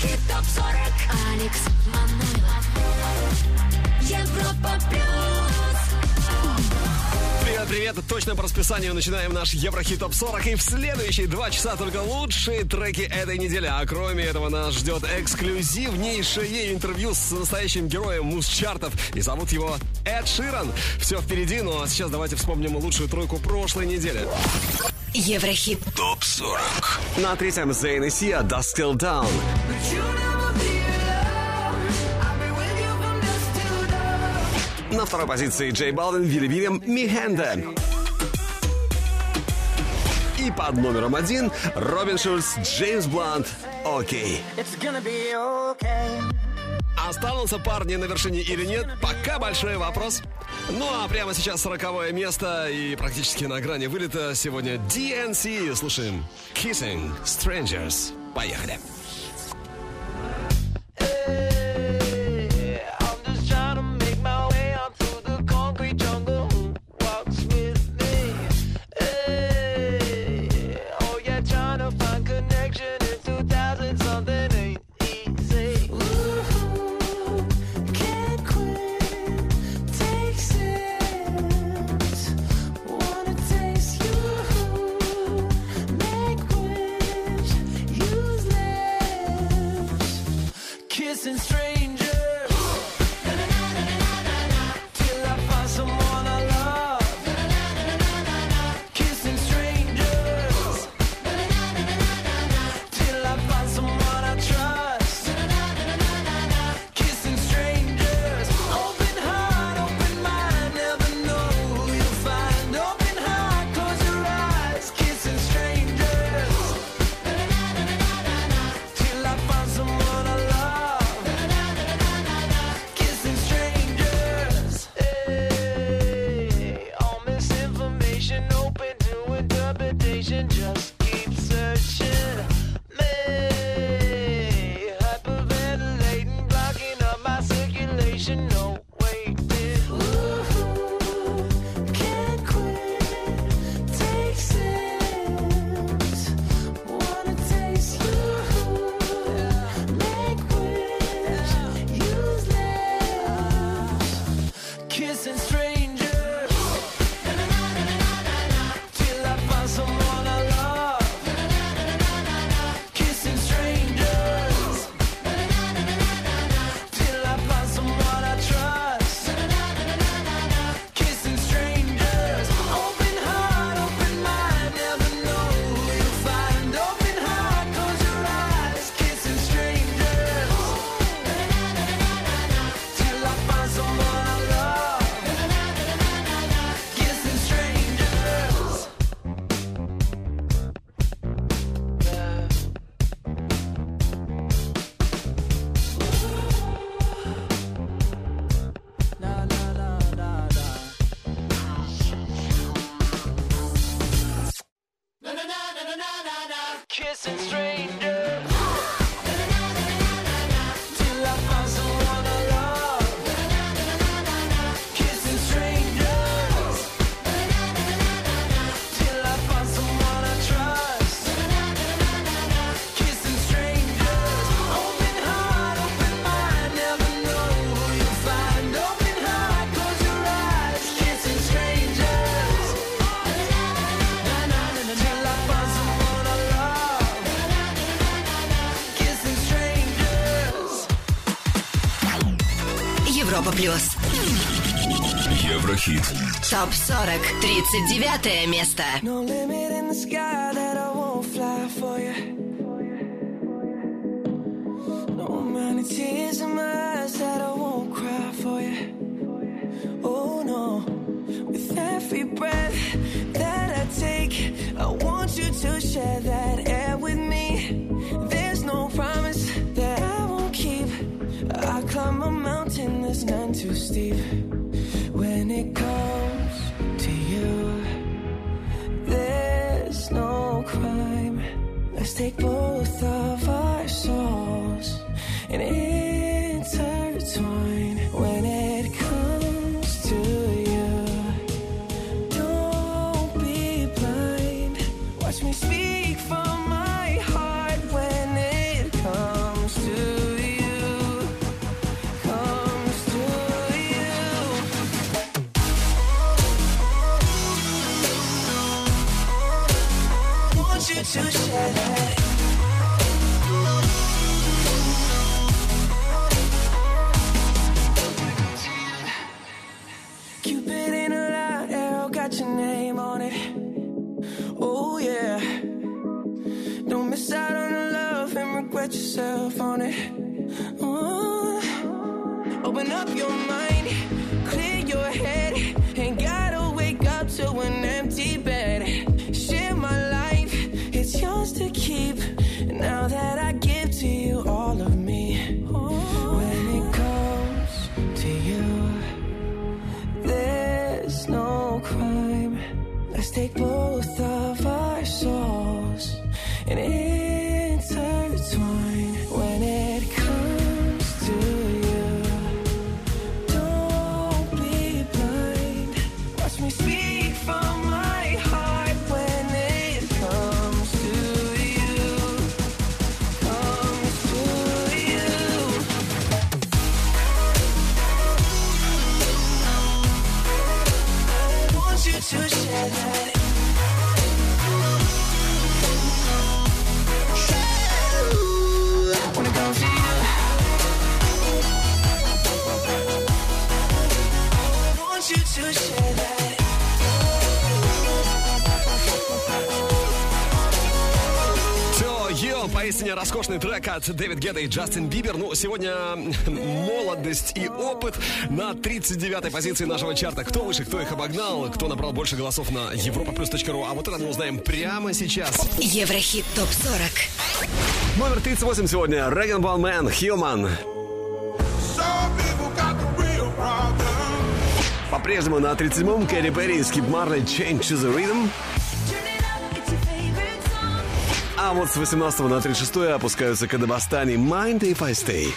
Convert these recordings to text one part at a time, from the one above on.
Хит топ-40 Алекс Манойлов Европа плюс Привет, привет! Точно по расписанию начинаем наш Еврохит Топ 40. И в следующие два часа только лучшие треки этой недели. А кроме этого нас ждет эксклюзивнейшее интервью с настоящим героем муз-чартов. И зовут его Эд Ширан. Все впереди, но сейчас давайте вспомним лучшую тройку прошлой недели. Еврохит. Топ-40. На третьем Зейн и Сия «Dusk Till Down». На второй позиции Джей Балден Вилли Вильям, Михенде. И под номером один Робин Шульц, Джеймс Блант, «Окей». Останутся парни на вершине или нет, пока большой вопрос. Ну а прямо сейчас сороковое место и практически на грани вылета сегодня DNC. Слушаем Kissing Strangers. Поехали. Поехали. плюс. Еврохит. Топ 40. 39 место. No трек от Дэвид Гетта и Джастин Бибер. Ну, сегодня молодость и опыт на 39-й позиции нашего чарта. Кто выше, кто их обогнал, кто набрал больше голосов на europaplus.ru. А вот это мы узнаем прямо сейчас. Еврохит ТОП-40. Номер 38 сегодня. Rag'n'Bone Man, Human. Real problem. По-прежнему на 37-м Кэти Перри и Скип Марли Chained to the Rhythm. А вот с 18 на 36 опускаются Кадабастани Mind If I Stay.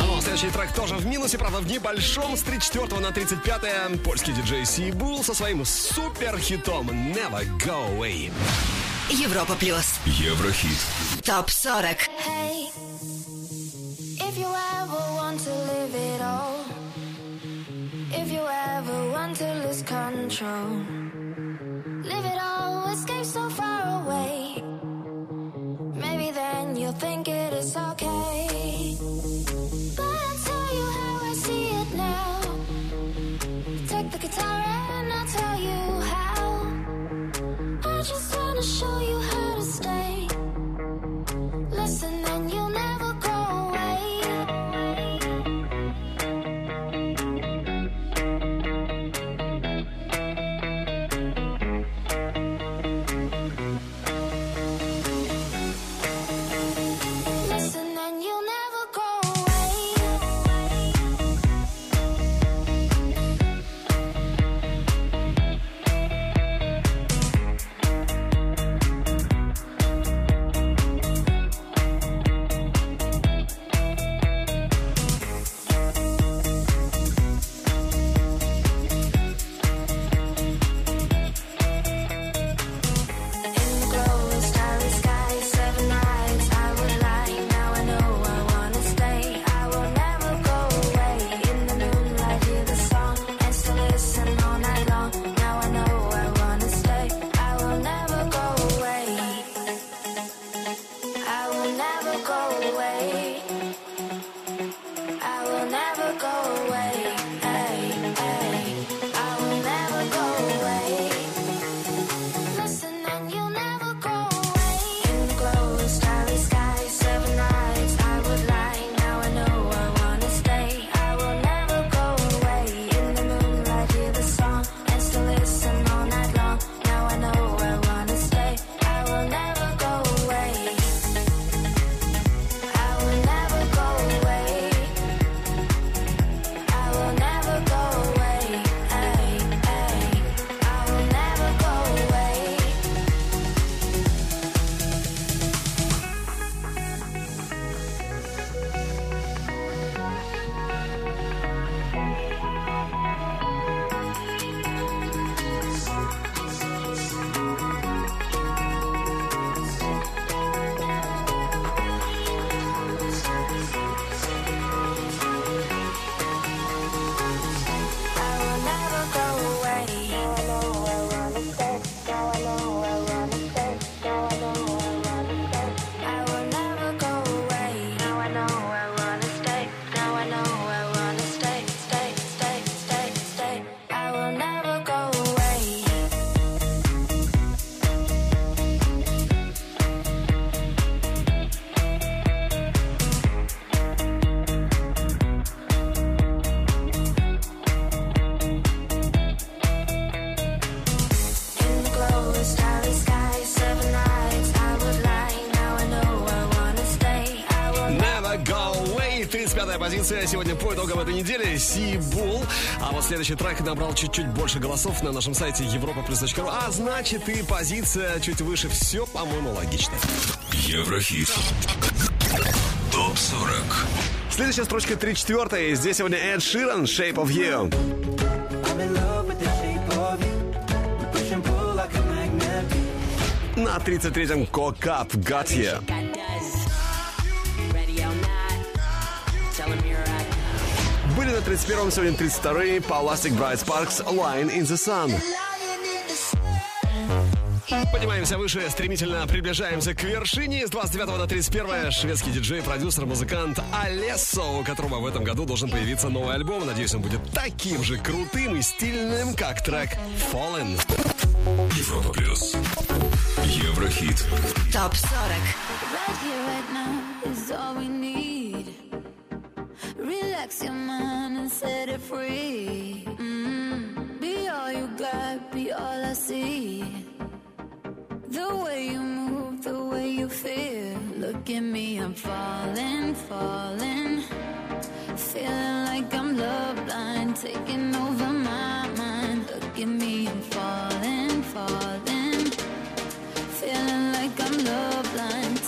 А ну, а следующий трек тоже в минусе, правда, в небольшом. С 34 на 35 польский диджей Си Бул со своим суперхитом Never Go Away. Европа Плюс. Еврохит. ТОП-40. Hey, if you ever want to live it all, if you ever want to lose control, live it all, escape so far away. Maybe then you'll think it is okay. But I'll tell you how I see it now. Take the guitar and I'll tell you how. I just wanna show you позиция сегодня по итогам этой недели. Си Бул. А вот следующий трек набрал чуть-чуть больше голосов на нашем сайте europaplus.ru. А значит и позиция чуть выше. Все, по-моему, логично. Еврохит. Топ 40. Следующая строчка 34 Здесь сегодня Эд Ширан, Shape of You. На 33-м Кокап Got You. 31-м, сегодня 32-й Plastic Bright Sparks Line in the Sun. Поднимаемся выше, стремительно приближаемся к вершине. С 29 на 31 шведский диджей, продюсер, музыкант Алессо, у которого в этом году должен появиться новый альбом. Надеюсь, он будет таким же крутым и стильным, как трек Fallen. Европа плюс. Еврохит. ТОП 40. Relax your mind and set it free. Mm. Be all you got, be all I see. The way you move, the way you feel. Look at me, I'm falling, falling. Feeling like I'm love blind, taking over my mind. Look at me, I'm falling, falling. Feeling like I'm love blind,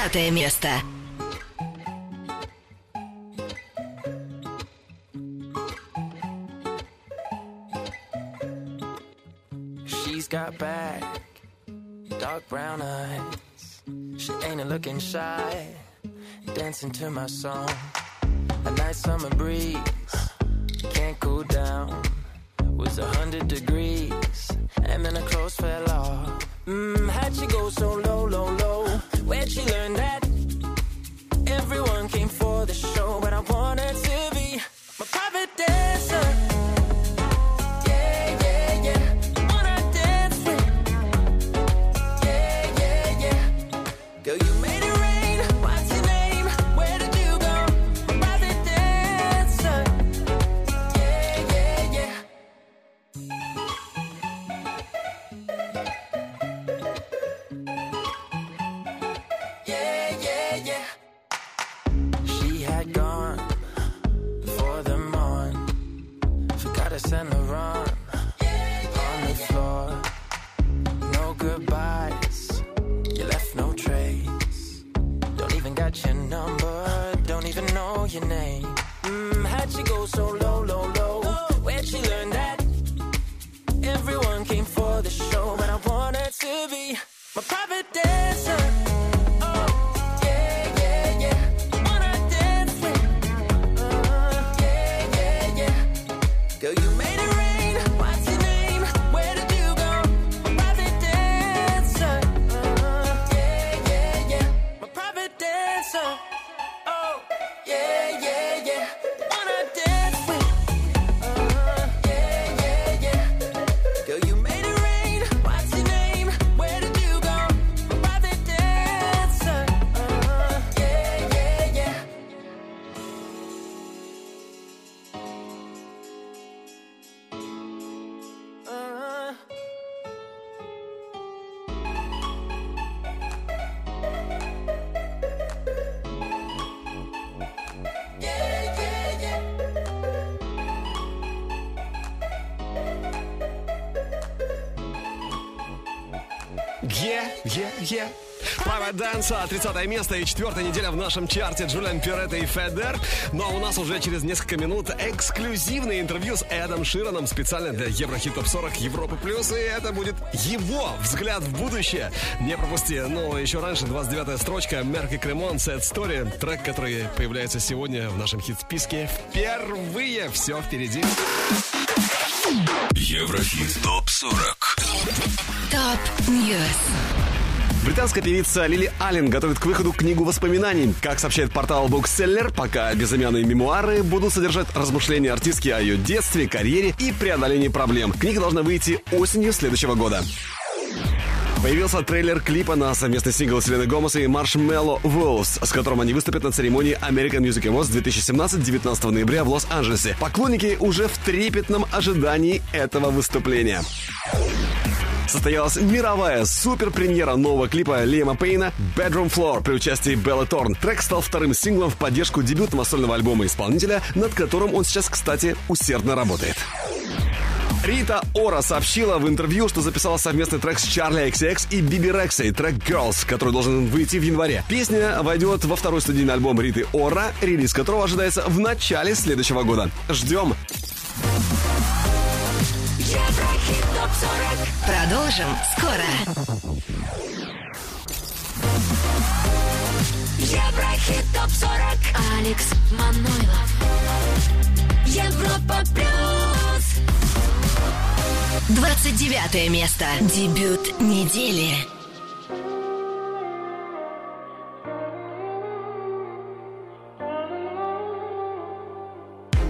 30 место. She's got back, dark brown eyes. She ain't looking shy, dancing to my song. A nice summer breeze, can't cool down. Was a hundred degrees, and then her clothes fell off. Mmm, how'd she go so Dance, 30 место и четвертая неделя в нашем чарте Джулиан Пюретта и Федер. Ну а у нас уже через несколько минут эксклюзивное интервью с Эдом Шираном специально для Еврохит Топ 40 Европы Плюс. И это будет его взгляд в будущее. Не пропусти. Ну, еще раньше 29-я строчка Мерк и Кремон Sad Story. Трек, который появляется сегодня в нашем хит-списке впервые. Все впереди. Еврохит ТОП-40 Top News. Британская певица Лили Аллен готовит к выходу книгу воспоминаний. Как сообщает портал Bookseller, пока безымянные мемуары будут содержать размышления артистки о ее детстве, карьере и преодолении проблем. Книга должна выйти осенью следующего года. Появился трейлер клипа на совместный сингл Селены Гомес и Маршмелло Волс, с которым они выступят на церемонии American Music Awards 2017 19 ноября в Лос-Анджелесе. Поклонники уже в трепетном ожидании этого выступления. Состоялась мировая суперпремьера нового клипа Лиама Пейна «Bedroom Floor» при участии Беллы Торн. Трек стал вторым синглом в поддержку дебютного сольного альбома исполнителя, над которым он сейчас, кстати, усердно работает. Рита Ора сообщила в интервью, что записала совместный трек с Чарли XX и Биби Рексой, трек Girls, который должен выйти в январе. Песня войдет во второй студийный альбом Риты Ора, релиз которого ожидается в начале следующего года. Ждем! Продолжим скоро. Еврохит ТОП 40. Алекс Манойлов. Европа Плюс. 29 место. Дебют недели.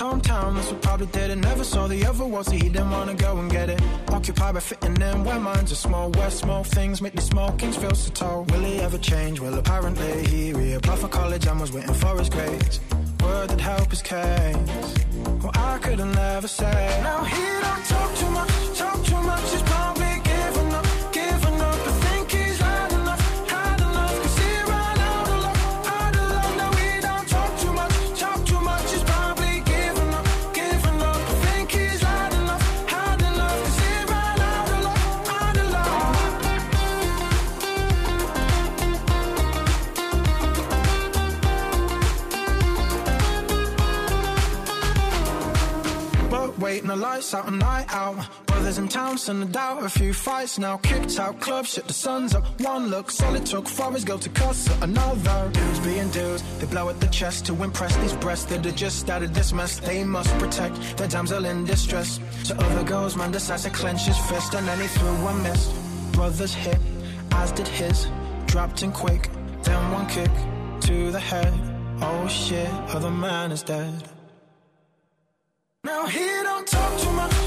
That's what probably did it. Never saw the other world, so he didn't wanna go and get it. Occupied by fitting in where minds are small. Where small things make these small kings feel so tall. Will he ever change? Well, apparently he reapplied for college and was waiting for his grades. Word that help his case. Well, I could have never said. Now he don't talk too much, talk too much. Waiting the lights out, a night out. Brothers in town, send a doubt, a few fights now. Kicked out, club shit, the sun's up. One look, solid took for his go to cuss at another. Dudes being dudes, they blow at the chest to impress these breasts that are just out of this mess. They must protect their damsel in distress. To other girls, man decides to clench his fist, and then he threw a missed. Brothers hit, as did his. Dropped in quick, then one kick to the head. Oh shit, other man is dead. Now he don't talk too much,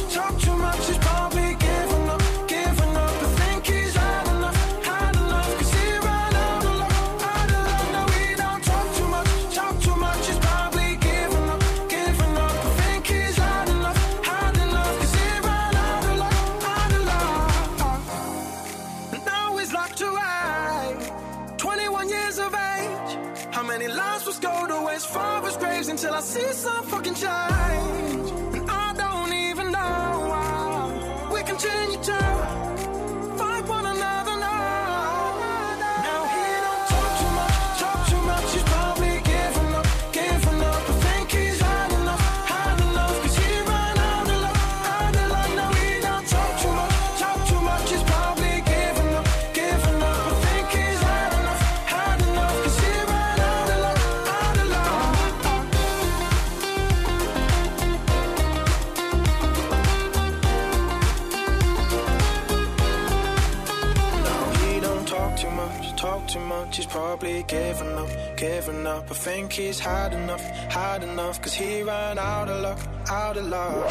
up. I think he's had enough, had enough. Cause he ran out of luck, out of luck.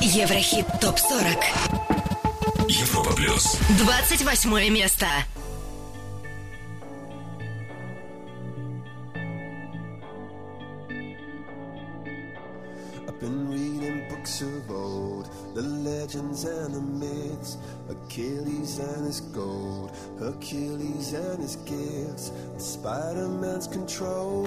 Еврохит ТОП-40. Европа плюс. 28 место. I've been reading books of old, the legends and the myths, Achilles and his gold, Hercules and his gifts, Spider Man's control,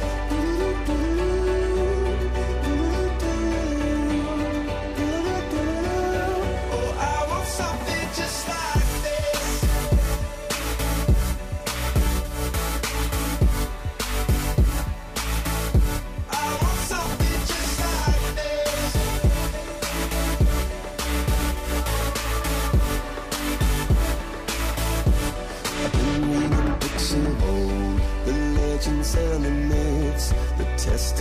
podcast.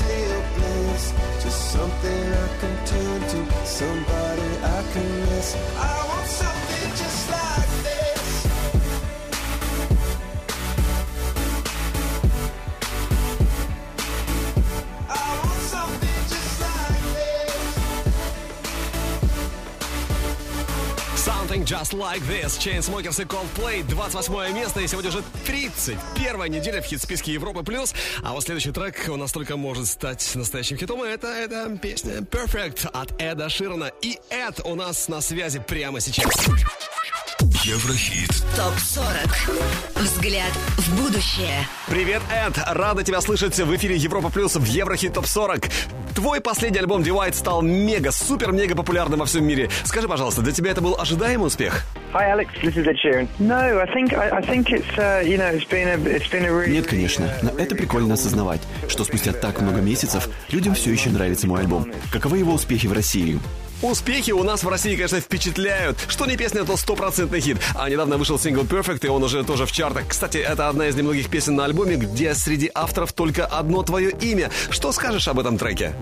tale bliss. Just something I can turn to, somebody I can miss. I want something just like Something Just Like This. Chainsmokers и Coldplay. 28 место. И сегодня уже 31 неделя в хит-списке Европы+. плюс. А вот следующий трек у нас только может стать настоящим хитом. И это, это песня Perfect от Эда Ширана. И Эд у нас на связи прямо сейчас. Еврохит. ТОП-40. Взгляд в будущее. Привет, Эд! Рада тебя слышать в эфире Европа Плюс в Еврохит Топ 40. Твой последний альбом Divide стал мега, супер-мега популярным во всем мире. Скажи, пожалуйста, для тебя это был ожидаемый успех? Hi, Alex. This is Ed Sheeran. No, I think I, I think it's uh, you know it's been a it's been a really Нет, конечно, но это прикольно осознавать, что спустя так много месяцев людям все еще нравится мой альбом. Каковы его успехи в России? Успехи у нас в России, конечно, впечатляют. Что не песня, то стопроцентный хит. А недавно вышел сингл Perfect, и он уже тоже в чартах. Кстати, это одна из немногих песен на альбоме, где среди авторов только одно твое имя. Что скажешь об этом треке?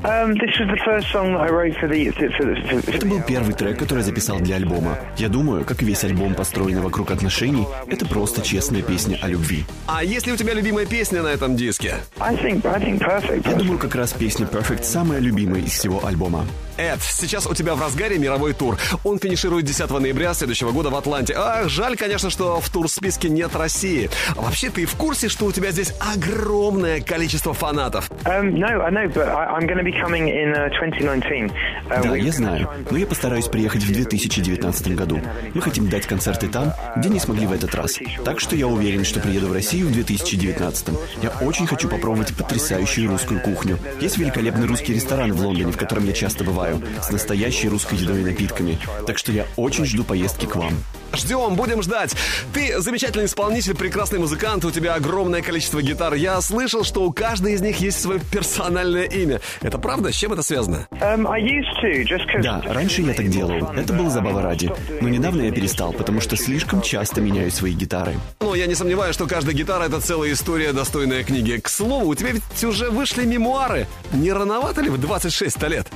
For, Это был первый трек, который я записал для альбома. Я думаю, как весь альбом, построенный вокруг отношений, это просто честная песня о любви. А есть ли у тебя любимая песня на этом диске? Я думаю, как раз песня Perfect самая любимая из всего альбома. Эд, сейчас у тебя в разгаре мировой тур. Он финиширует 10 ноября следующего года в Атланте. Ах, жаль, конечно, что в тур-списке нет России. А вообще, ты в курсе, что у тебя здесь огромное количество фанатов? Um, no, I know, but I, I'm going to be coming in uh, 2019. Uh, Да, я знаю, но я постараюсь приехать в 2019 году. Мы хотим дать концерты там, где не смогли в этот раз. Так что я уверен, что приеду в Россию в 2019. Я очень хочу попробовать потрясающую русскую кухню. Есть великолепный русский ресторан в Лондоне, в котором я часто бываю, с настоящей русской едой и напитками. Так что я очень жду поездки к вам. Ждем, будем ждать. Ты замечательный исполнитель, прекрасный музыкант, у тебя огромное количество гитар. Я слышал, что у каждой из них есть свое персональное имя. Это правда? С чем это связано? Because. Да, раньше я так делал. Это было забава ради. Но недавно я перестал, потому что слишком часто меняю свои гитары. Но я не сомневаюсь, что каждая гитара — это целая история, достойная книги. К слову, у тебя ведь уже вышли мемуары. Не рановато ли в 26 лет?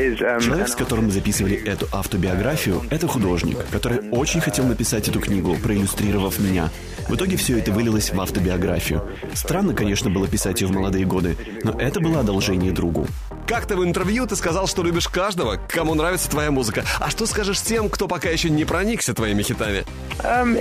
Is. Um, Человек, с которым мы записывали эту автобиографию, это художник, который очень хотел написать эту книгу, проиллюстрировав меня. В итоге все это вылилось в автобиографию. Странно, конечно, было писать ее в молодые годы, но это было одолжение другу. Как-то в интервью ты сказал, что любишь каждого, кому нравится твоя музыка. А что скажешь тем, кто пока еще не проникся твоими хитами? Um.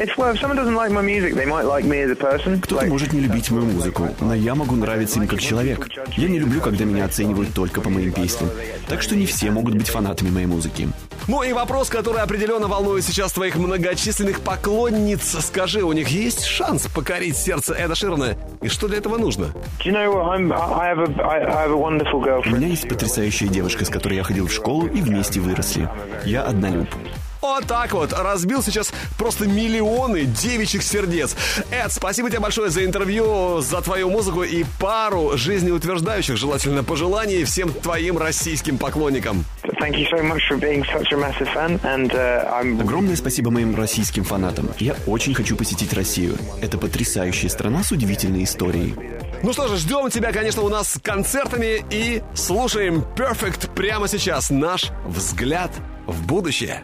Кто-то может не любить мою музыку, но я могу нравиться им как человек. Я не люблю, когда меня оценивают только по моим песням. Так что не все могут быть фанатами моей музыки. Ну и вопрос, который определенно волнует сейчас твоих многочисленных поклонниц. Скажи, у них есть шанс покорить сердце Эда Ширна? И что для этого нужно? You know a, У меня есть потрясающая девушка, с которой я ходил в школу и вместе выросли. Я однолюб. Вот так вот, разбил сейчас просто миллионы девичьих сердец. Эд, спасибо тебе большое за интервью, за твою музыку и пару жизнеутверждающих, желательно, пожеланий всем твоим российским поклонникам. Uh, Огромное спасибо моим российским фанатам. Я очень хочу посетить Россию. Это потрясающая страна с удивительной историей. Ну что же, ждем тебя, конечно, у нас с концертами и слушаем Perfect прямо сейчас. Наш взгляд в будущее.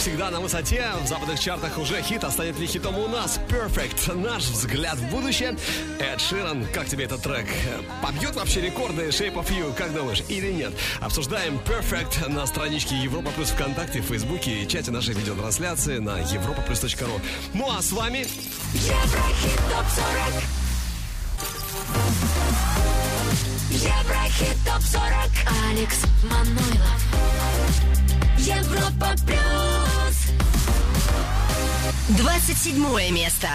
всегда на высоте. В западных чартах уже хит. А станет ли хитом у нас? Perfect. Наш взгляд в будущее. Эд Ширан, как тебе этот трек? Побьет вообще рекорды Shape of You, как думаешь, или нет? Обсуждаем Perfect на страничке Европа Плюс ВКонтакте, Фейсбуке и чате нашей видеотрансляции на europaplus.ru. Ну а с вами... ТОП 40 Еврохит ТОП 40 Алекс Манойлов 27 место.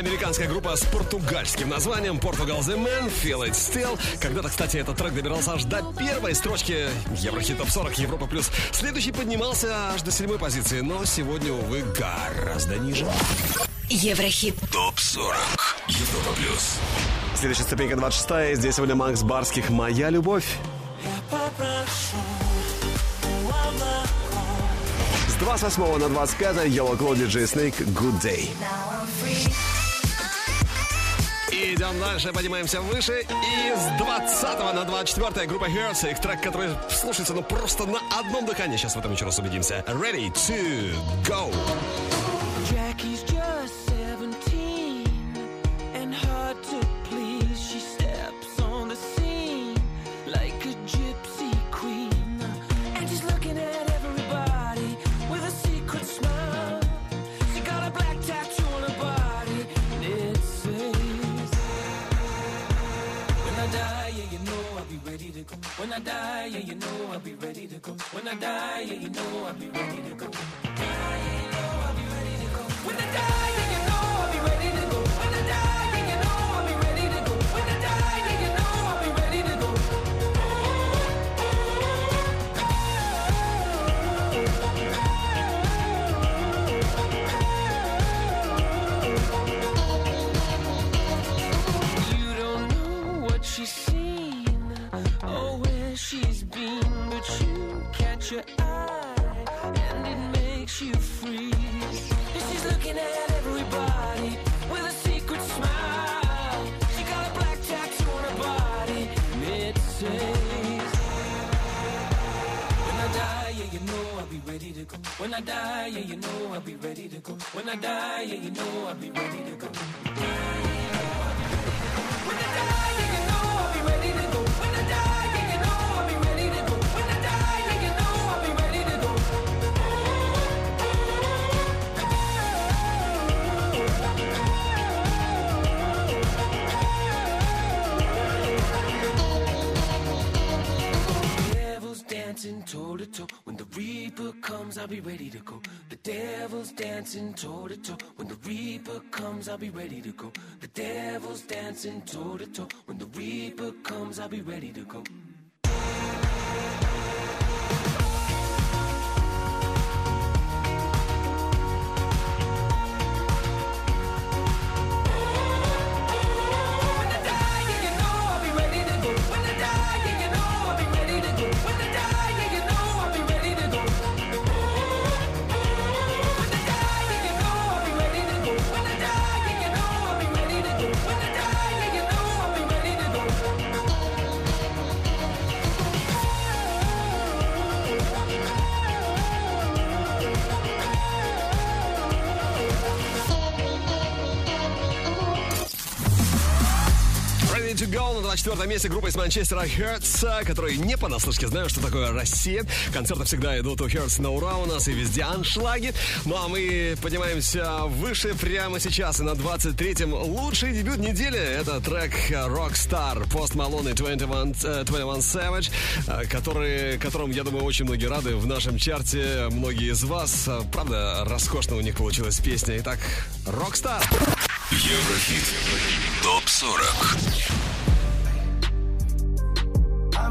Американская группа с португальским названием Portugal The Man, Feel It Still. Когда-то, кстати, этот трек добирался аж до первой строчки Еврохит Топ 40 Европа Плюс. Следующий поднимался аж до седьмой позиции, но сегодня, увы, гораздо ниже. Еврохит. Топ 40. Европа плюс. Следующая ступенька 26. Здесь сегодня Макс Барских. Моя любовь. Попрошу, с 28 на 25 Yellow Claw DJ Snake Good Day. идем дальше, поднимаемся выше. И с 20 на 24 группа Hertz, их трек, который слушается, ну просто на одном дыхании. Сейчас в этом еще раз убедимся. Ready to go! Devil's dancing toe to toe. When the reaper comes, I'll be ready to go. The devil's dancing toe to toe. When the reaper comes, I'll be ready to go. Go на 24 месте группа из Манчестера Hertz, которые не понаслышке знают, что такое Россия. Концерты всегда идут у Hertz на ура у нас и везде аншлаги. Ну а мы поднимаемся выше прямо сейчас и на 23-м лучший дебют недели. Это трек Rockstar, Post Malone и 21, э, 21 Savage, э, который, которым, я думаю, очень многие рады в нашем чарте. Многие из вас, э, правда, роскошно у них получилась песня. Итак, Rockstar. Еврохит. Топ-40. I've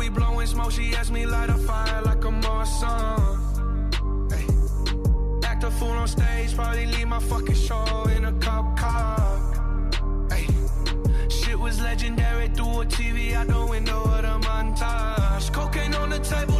We blowing smoke. She asked me light a fire like a Marsan. Hey. Act a fool on stage, probably leave my fucking show in a cop car. Hey. Shit was legendary through a TV out the window of the montage. Cocaine on the table,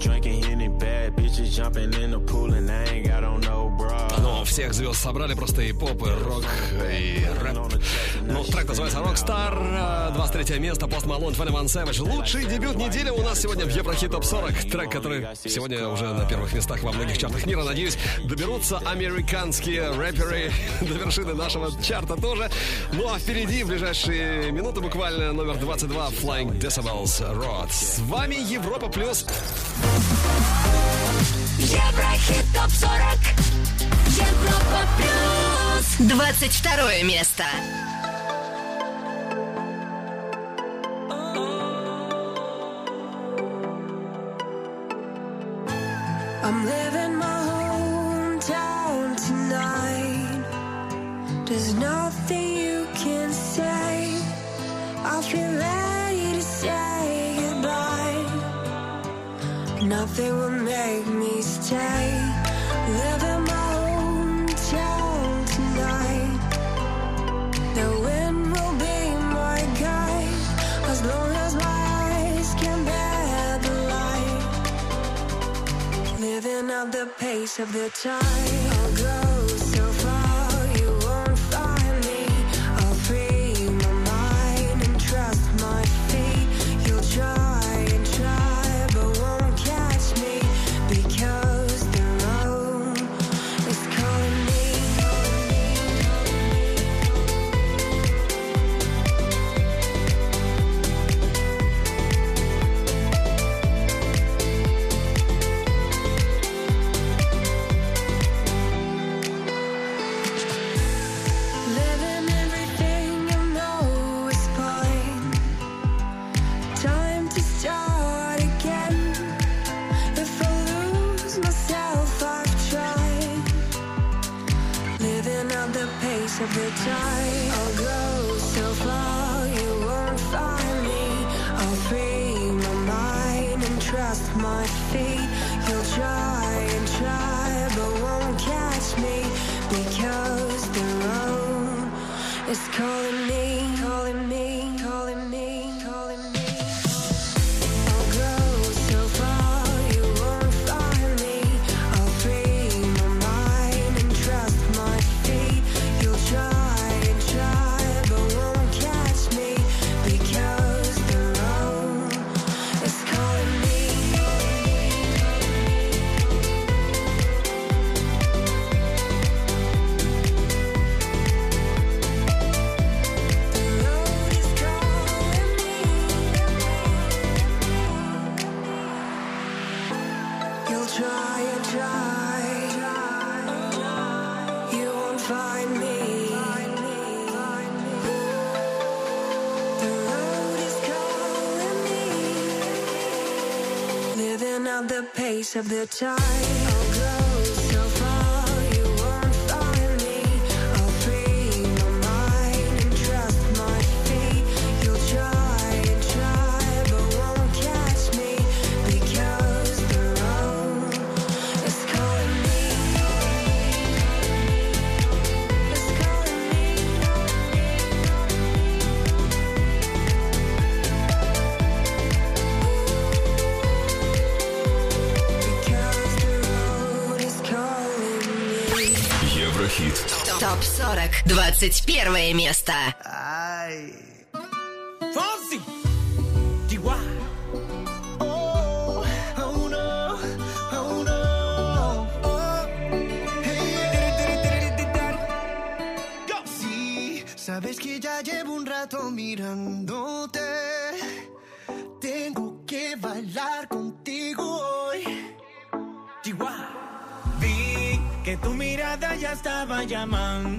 Drinking Henny, bad bitches jumping in the pool, and I ain't got on no. Ну, всех звезд собрали, просто и поп, и рок, и рэп. Ну, трек называется Rockstar, 23 место, Post Malone, 21 Savage. Лучший дебют недели у нас сегодня в Еврохит Топ 40. Трек, который сегодня уже на первых местах во многих чартах мира. Надеюсь, доберутся американские рэперы до вершины нашего чарта тоже. Ну, а впереди, в ближайшие минуты буквально, номер 22, Flying Decibels Road. С вами Европа Плюс. Еврохит ТОП-40 Европа Плюс 22 место I'm living my hometown tonight. There's nothing you can say. I feel ready to say goodbye. Nothing will make me stay. The pace of the time. Of the tide. I'll go so far you won't find me. I'll free my mind and trust my feet. You'll try and try, but won't catch me because the road is calling of their time. 21 место. Fonzie. DY. Oh, oh no, oh no. Oh. Hey, Go. Sí, sabes que ya llevo un rato mirándote. Tengo que bailar contigo hoy. DY. Vi que tu mirada ya estaba llamándome.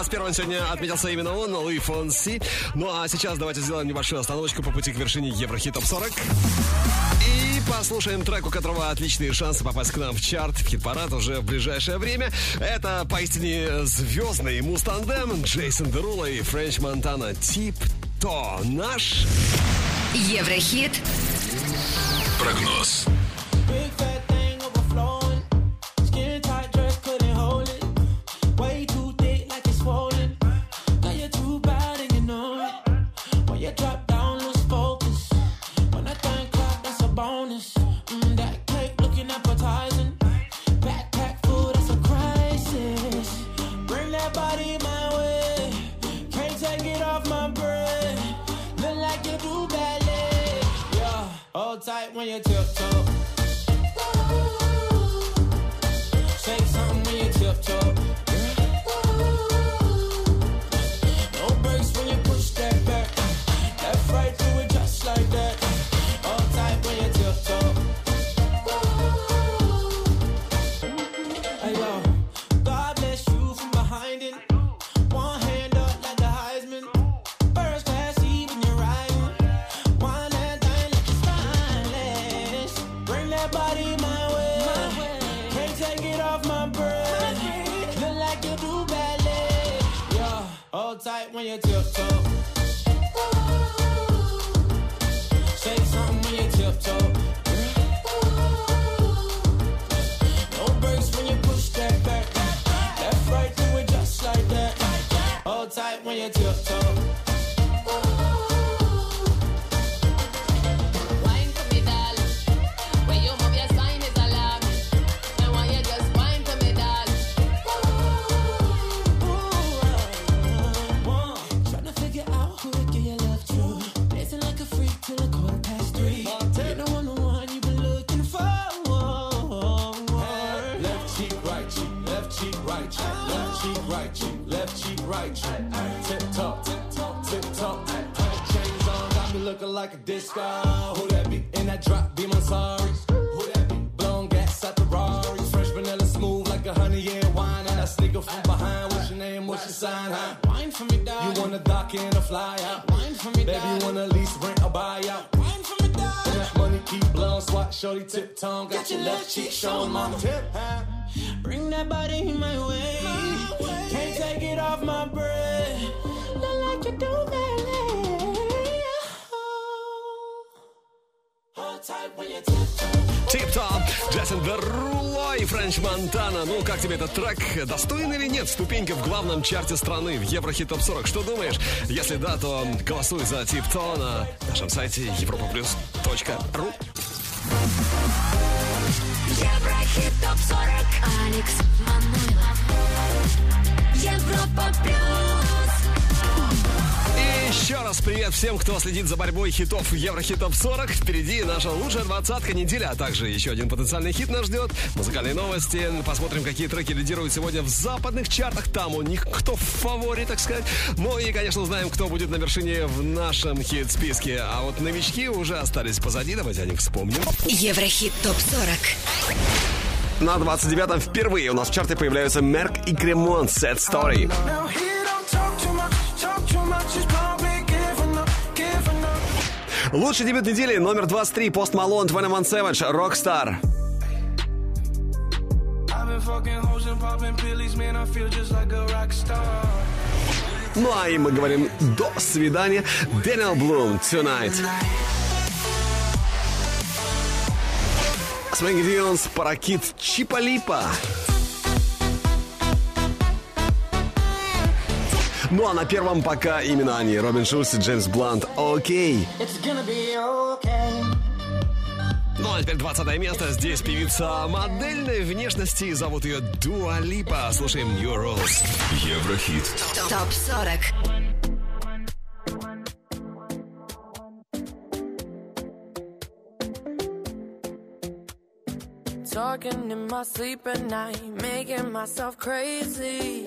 21 сегодня отметился именно он, Луи Фонси. Ну а сейчас давайте сделаем небольшую остановочку по пути к вершине Еврохит Топ 40. И послушаем трек, у которого отличные шансы попасть к нам в чарт, в хит-парад уже в ближайшее время. Это поистине звездный мустандем Джейсон Дерула и Френч Монтана Тип То. Наш Еврохит. Прогноз. Ступенька в главном чарте страны в Еврохит Топ 40? Что думаешь? Если да, то голосуй за Тип-то на нашем сайте europaplus.ru Еврохит ТОП-40 Алекс Манойлов еще раз привет всем, кто следит за борьбой хитов Еврохит Топ 40. Впереди наша лучшая двадцатка недели, а также еще один потенциальный хит нас ждет. Музыкальные новости. Посмотрим, какие треки лидируют сегодня в западных чартах. Там у них кто в фаворе, так сказать. Ну и, конечно, узнаем, кто будет на вершине в нашем хит-списке. А вот новички уже остались позади. Давайте о них вспомним. Еврохит ТОП-40 На 29-м впервые у нас в чарте появляются Мерк и Кремон Set Story. Лучший дебют недели номер 23 Пост Малон, 21 Savage, Rockstar. Ну а и мы говорим до свидания. Дэниел Блум, Tonight. Свенги Диланс, Паракит, Чипалипа. Ну а на первом пока именно они. Робин Шульц и Джеймс Блант. Окей. Okay. Ну а теперь 20 место. Здесь певица модельной внешности. Зовут ее Дуа Липа. Слушаем New Rules. Еврохит. ТОП-40 Talking in my sleep at night, making myself crazy.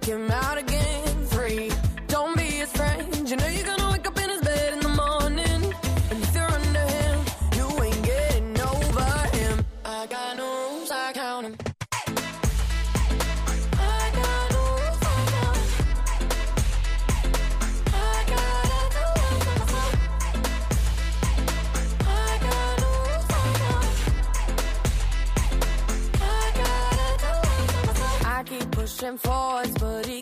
Check him out again. Pushing forwards, but he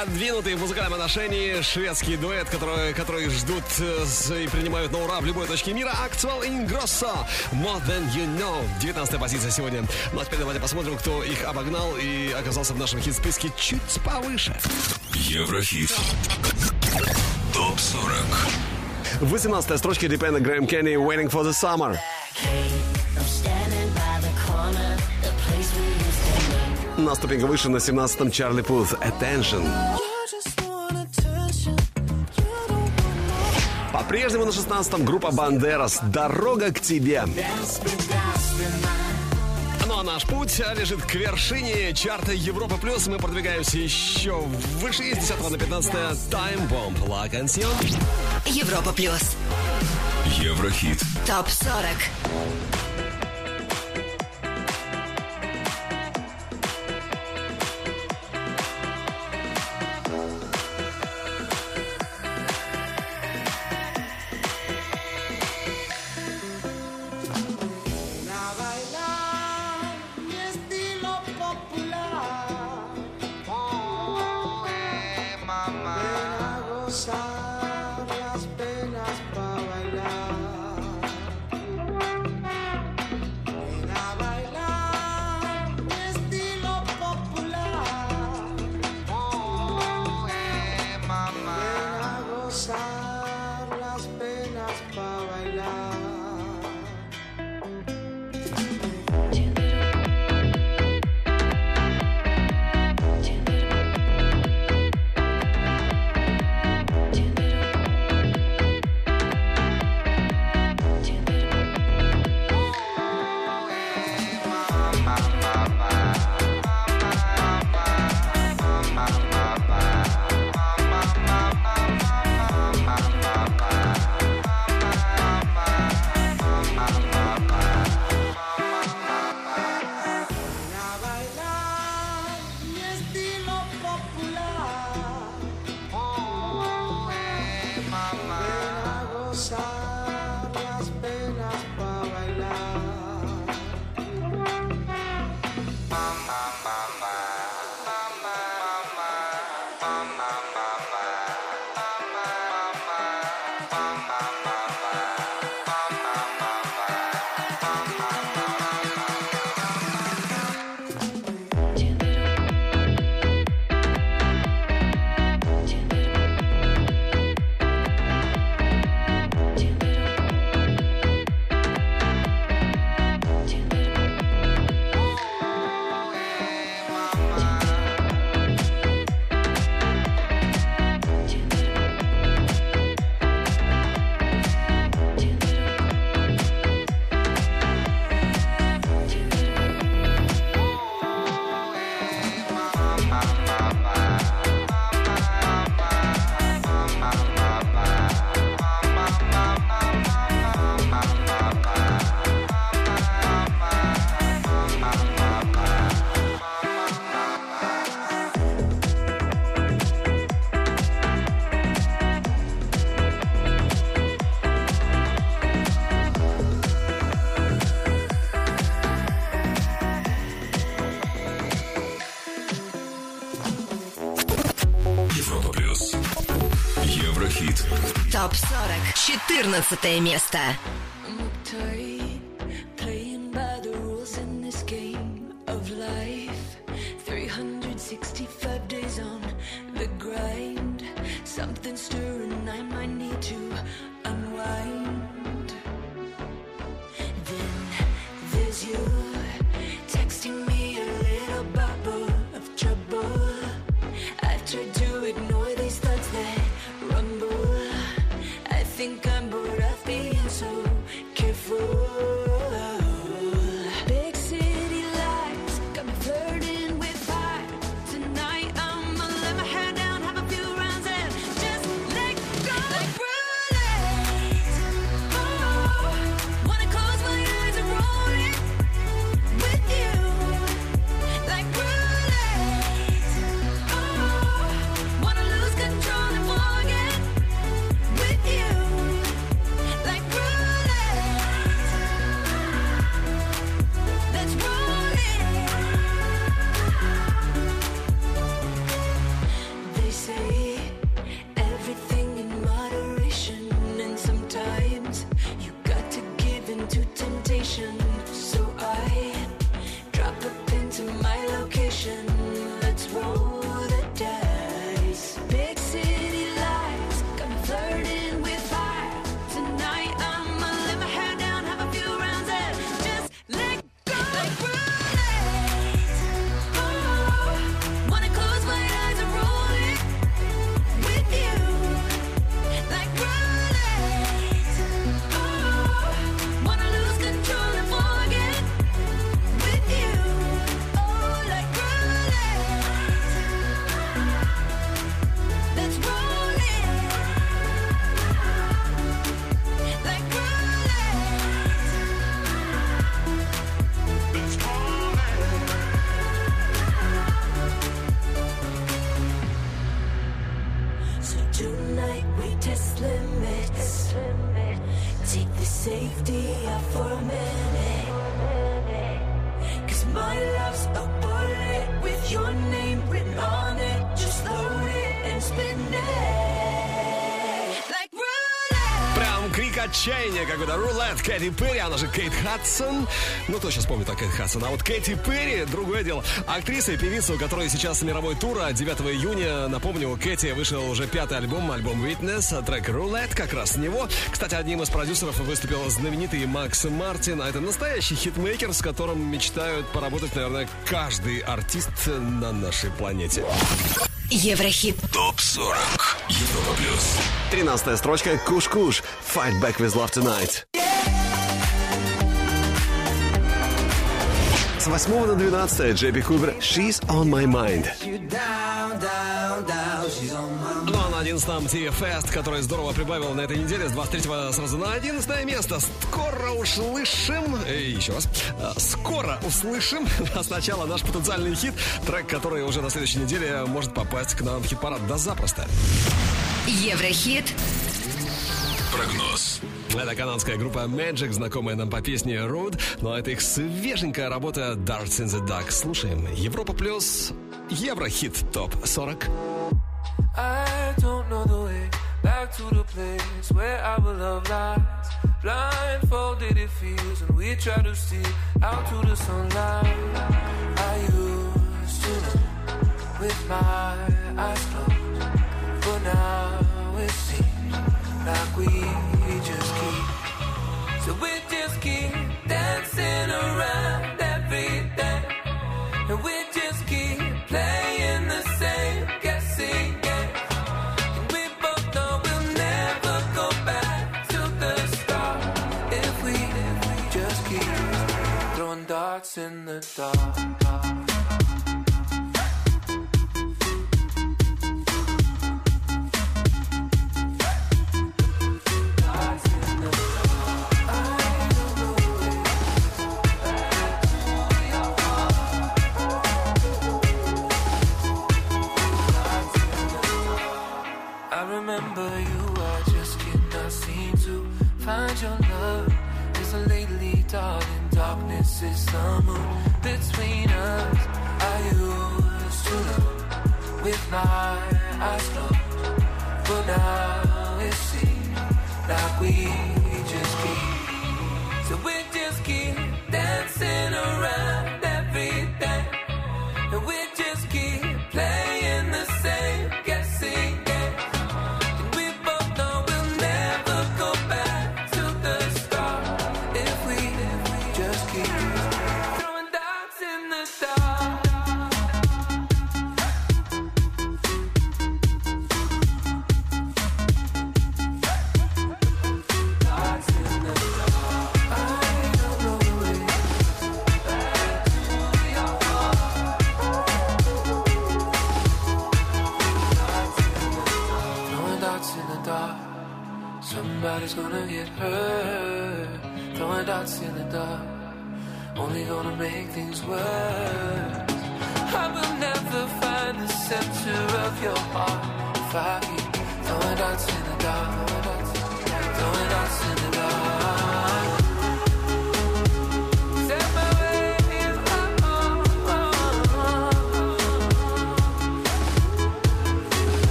Продвинутый в музыкальном отношении шведский дуэт, который, который ждут э, и принимают на ура в любой точке мира. Актуал Ингроссо. More Than You Know. 19 позиция сегодня. Ну а теперь давайте посмотрим, кто их обогнал и оказался в нашем хит-списке чуть повыше. Еврохит. Топ 40. 18 строчка Depend Грэм Кенни Waiting for the Summer. На ступеньку выше на 17-м Чарли Пут Attention. По-прежнему на 16-м группа Бандерас Дорога к тебе. Ну а наш путь лежит к вершине чарта Европа Плюс. Мы продвигаемся еще выше. Из 10 на 15 Time Bomb La Canción. Европа плюс. Еврохит. Топ 40. 14 место. Кэти Перри, она же Кейт Хадсон. Ну, кто сейчас помнит о Кейт Хадсон? А вот Кэти Перри, другое дело. Актриса и певица, у которой сейчас мировой тур, а 9 июня, напомню, у Кэти вышел уже пятый альбом, альбом Witness, а трек Roulette, как раз с него. Кстати, одним из продюсеров выступил знаменитый Макс Мартин, а это настоящий хитмейкер, с которым мечтают поработать, наверное, каждый артист на нашей планете. Еврохит. ТОП-40. Европа плюс. 13 строчка Куш-Куш. Fight Back With Love Tonight. 8 на 12 Джеби Кубер She's On My Mind. Ну а на 11-м Тия Фест, который здорово прибавил на этой неделе, с 23 сразу на 11 место. Скоро услышим, э, еще раз, э, скоро услышим, а сначала наш потенциальный хит, трек, который уже на следующей неделе может попасть к нам в хит-парад. Да запросто. Еврохит. Прогноз. Это канадская группа Magic, знакомая нам по песне Road, но это их свеженькая работа Darts in the Dark. Слушаем. Европа плюс Еврохит ТОП 40. I don't know the way back to the place where our love lies. Blindfolded it feels, and we try to see out to the sunlight. I used to know with my eyes closed, but now it seems like we just keep. So we just keep dancing around every day, and we just keep playing the same guessing game. And we both know we'll never go back to the start if we, if we just keep throwing darts in the dark.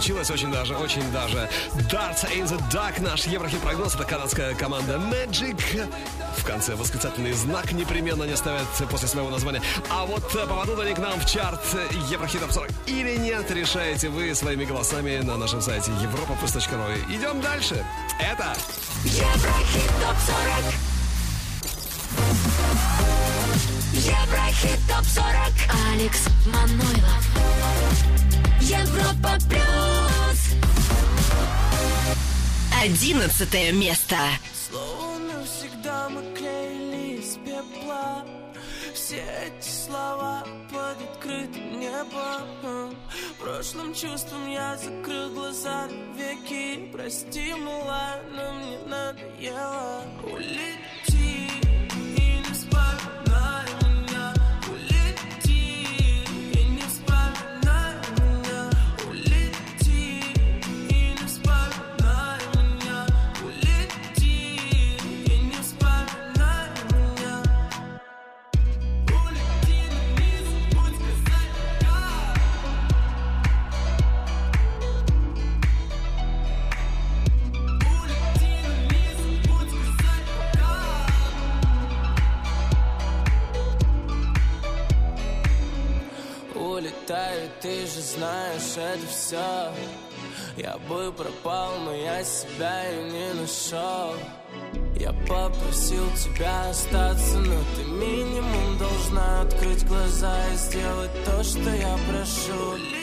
Получилось. Очень даже, очень даже. Darts in the Dark. Наш Еврохит прогноз. Это канадская команда Magic. В конце восклицательный знак непременно не ставят после своего названия. А вот э, попадут они к нам в чарт Еврохит Топ 40 или нет, решаете вы своими голосами на нашем сайте европа.ру. Идем дальше. Это... Еврохит топ 40. Еврохит топ 40. Алекс Манойлов. Одиннадцатое место. Словно всегда мы клеили пепла. Все эти слова под открытым небом. Прошлым чувством я закрыл глаза веки. Прости, милая, но мне надоело Я бы пропал, но я себя и не нашел. Я попросил тебя остаться, но ты минимум должна открыть глаза и сделать то, что я прошу.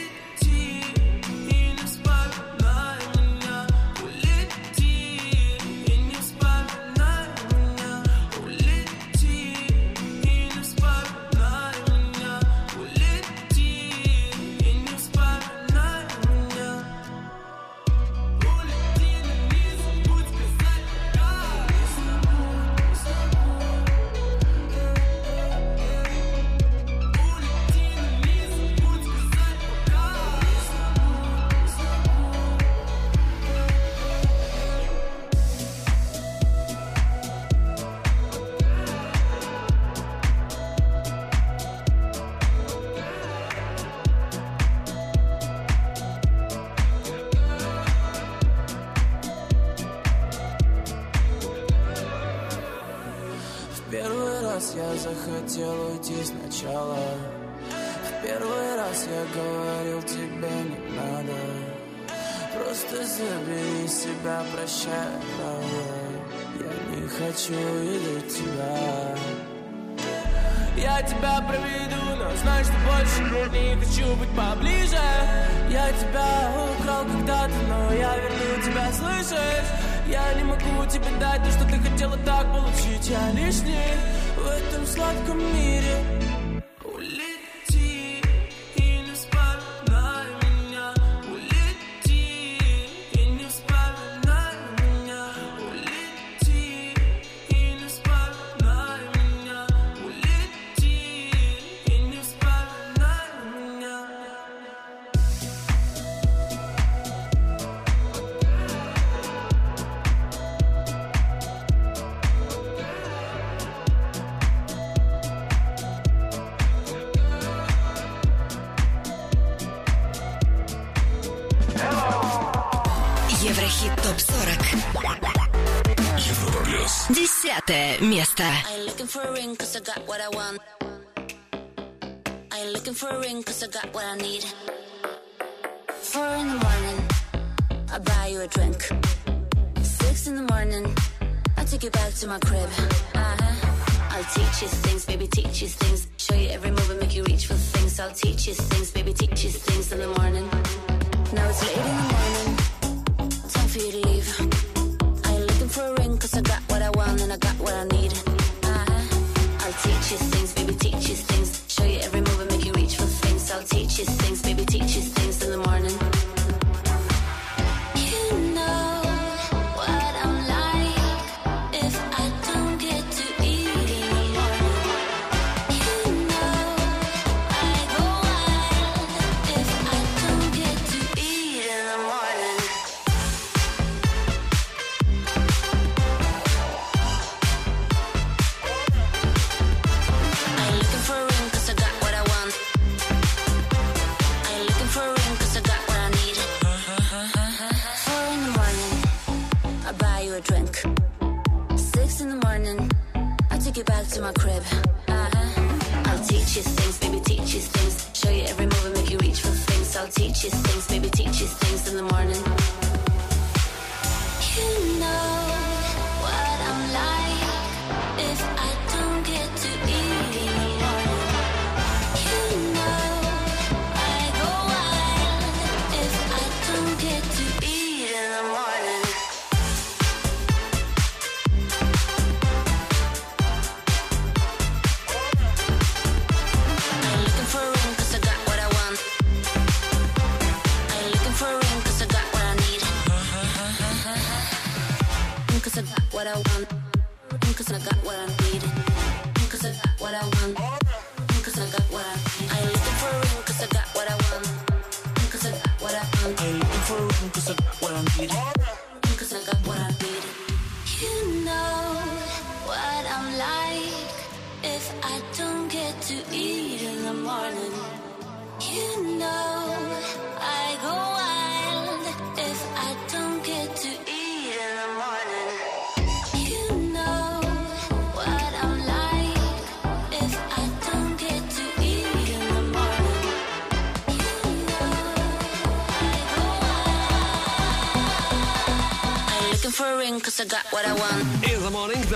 for a ring cause I got what I want. I ain't looking for a ring cause I got what I need. Four in the morning, I buy you a drink. Six in the morning, I take you back to my crib. Uh-huh. I'll teach you things, baby, teach you things. Show you every move and make you reach for things. I'll teach you things, baby, teach you things in the morning.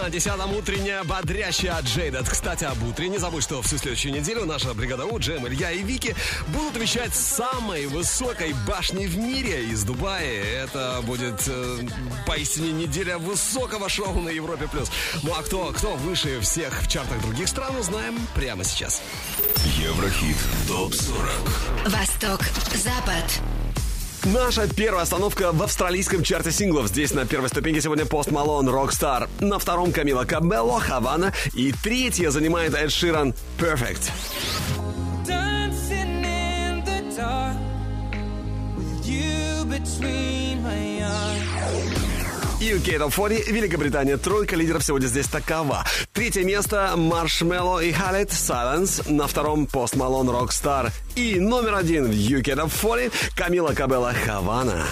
На 10-м утренняя бодрящая от Джейдет. Кстати, об утре. Не забудь, что всю следующую неделю наша бригада У, Джем, Илья и Вики будут вещать с самой высокой башни в мире из Дубая. Это будет э, поистине неделя высокого шоу на Европе+. плюс. Ну а кто, кто выше всех в чартах других стран, узнаем прямо сейчас. Еврохит ТОП-40 Восток, Запад. Наша первая остановка в австралийском чарте синглов. Здесь на первой ступеньке сегодня Пост Малон, Rockstar. На втором Камила Кабелло, Хавана. И третья занимает Эд Ширан, Perfect. UK Top 40, Великобритания. Тройка лидеров сегодня здесь такова. Третье место Маршмелло и Халет Silence. На втором Пост Малон Rockstar. И номер один в UK Top 40 Камила Кабелла Хавана.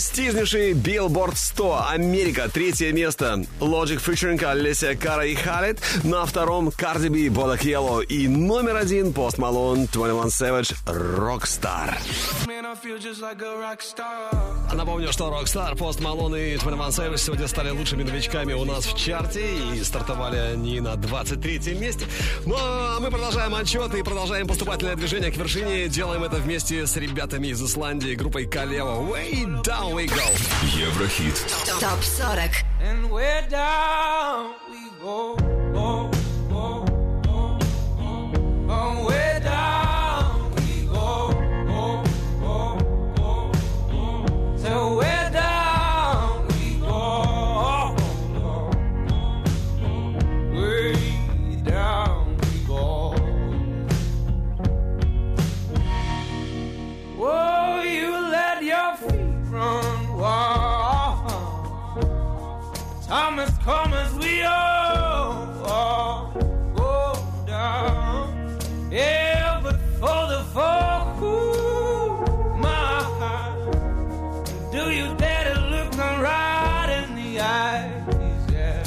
Престижнейший Billboard 100 Америка. Третье место Logic featuring Алисия Кара и Халет. На втором Cardi B, Bodak Yellow. И номер один Пост Малон, 21 Savage, Rockstar. Like star. Напомню, что Rockstar, Пост Малон и 21 Savage сегодня стали лучшими новичками у нас в чарте и стартовали они на 23 месте. Ну, а мы продолжаем отчет и продолжаем поступательное движение к вершине. Делаем это вместе с ребятами из Исландии, группой Калева. Way down we go. Еврохит ТОП 40. And where down we go. Time has come as we all, all go down. Yeah, but for the fall, ooh, my heart, do you dare to look me right in the eyes? Yeah.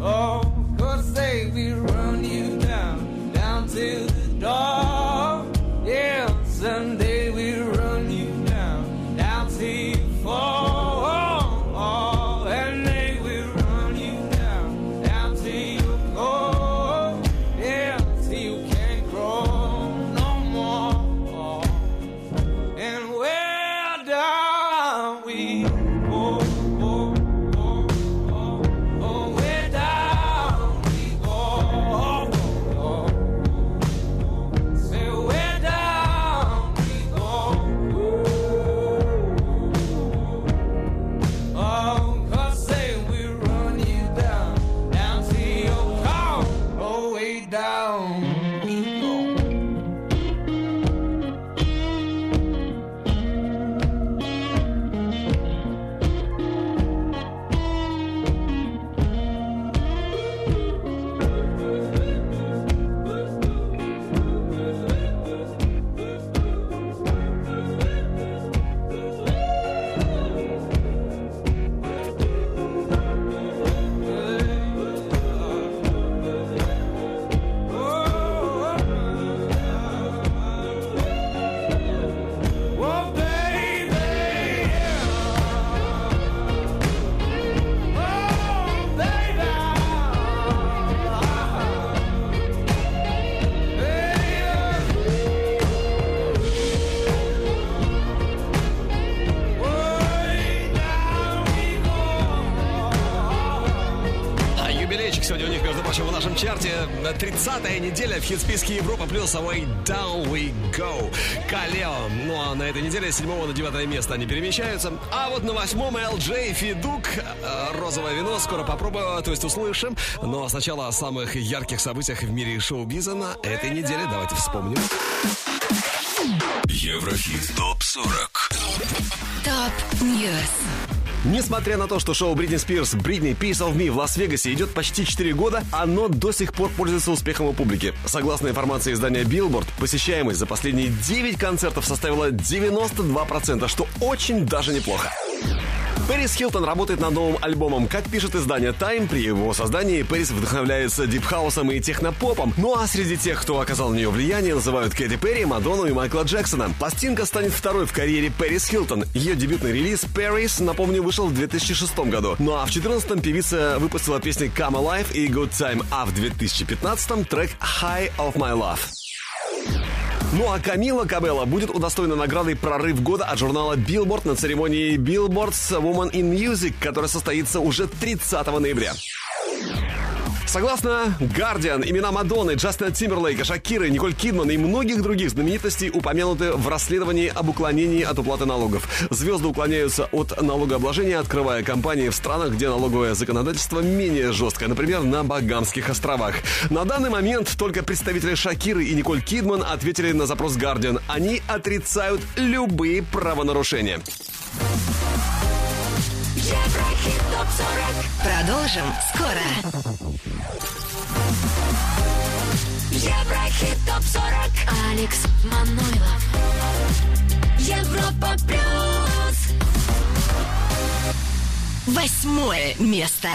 Oh, cause say we 30-я неделя в хит-списке Европа плюс Way Down We Go. Kaleo. Ну а на этой неделе с 7 на 9 место они перемещаются. А вот на восьмом Элджей Feduk. Розовое вино. Скоро попробую, то есть услышим. Но сначала о самых ярких событиях в мире шоу-биза на этой неделе. Давайте вспомним. Еврохит ТОП-40 Top News. Несмотря на то, что шоу Бритни Спирс «Britney Piece of Me» в Лас-Вегасе идет почти 4 года, оно до сих пор пользуется успехом у публики. Согласно информации издания Billboard, посещаемость за последние 9 концертов составила 92%, что очень даже неплохо. Пэрис Хилтон работает над новым альбомом. Как пишет издание Time, при его создании Пэрис вдохновляется дипхаусом и технопопом. Ну а среди тех, кто оказал на нее влияние, называют Кэти Перри, Мадонну и Майкла Джексона. Пластинка станет второй в карьере Пэрис Хилтон. Ее дебютный релиз «Paris», напомню, вышел в 2006 году. Ну а в 2014 певица выпустила песни «Come Alive» и «Good Time», а в 2015 трек «High of My Love». Ну а Камила Кабелла будет удостоена наградой «Прорыв года» от журнала Billboard на церемонии Billboard's Woman in Music, которая состоится уже 30 ноября. Согласно Guardian, имена Мадонны, Джастина Тимберлейка, Шакиры, Николь Кидман и многих других знаменитостей упомянуты в расследовании об уклонении от уплаты налогов. Звезды уклоняются от налогообложения, открывая компании в странах, где налоговое законодательство менее жесткое, например, на Багамских островах. На данный момент только представители Шакиры и Николь Кидман ответили на запрос Guardian. Они отрицают любые правонарушения. Еврохит ТОП-40 Продолжим скоро. Еврохит ТОП-40 Алекс Манойлов Европа Плюс Восьмое место.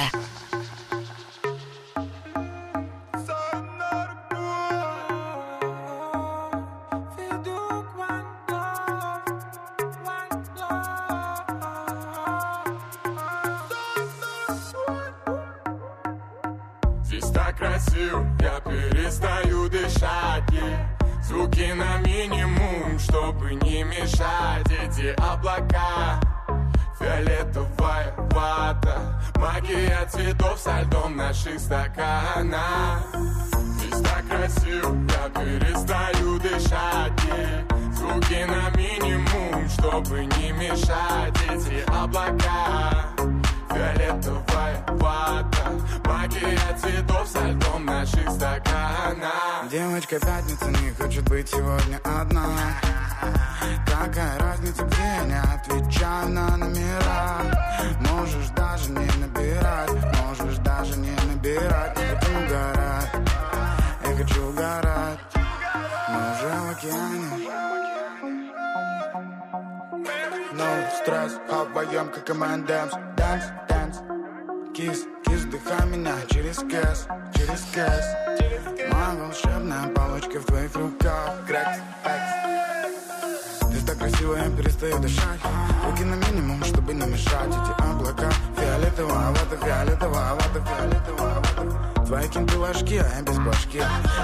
Перестаю дышать и Звуки на минимум, чтобы не мешать. Эти облака, фиолетовая вата. Магия цветов со льдом наших стаканах Здесь так красиво, я перестаю дышать Звуки на минимум, чтобы не мешать. Эти облака, фиолетовая вата. Магия цветов со льдом наших стаканах Девочка пятница не хочет быть сегодня одна. Какая разница, где я не отвечаю на номера. Можешь даже не набирать, можешь даже не набирать. Не хотим угорать, я хочу угорать. Мы уже в океане. No стресс, вдвоем как M&M's Dance, dance, кис, кис, вдыхай меня через кэс, через кэс. Моя волшебная палочка в твоих руках. Крэкс, экс Ты так красиво, я перестаю дышать. Руки на минимум, чтобы не мешать. Эти облака Фиолетовая вата, фиолетовая вата, фиолетовая вата Твои кенты ложки, а я без башки.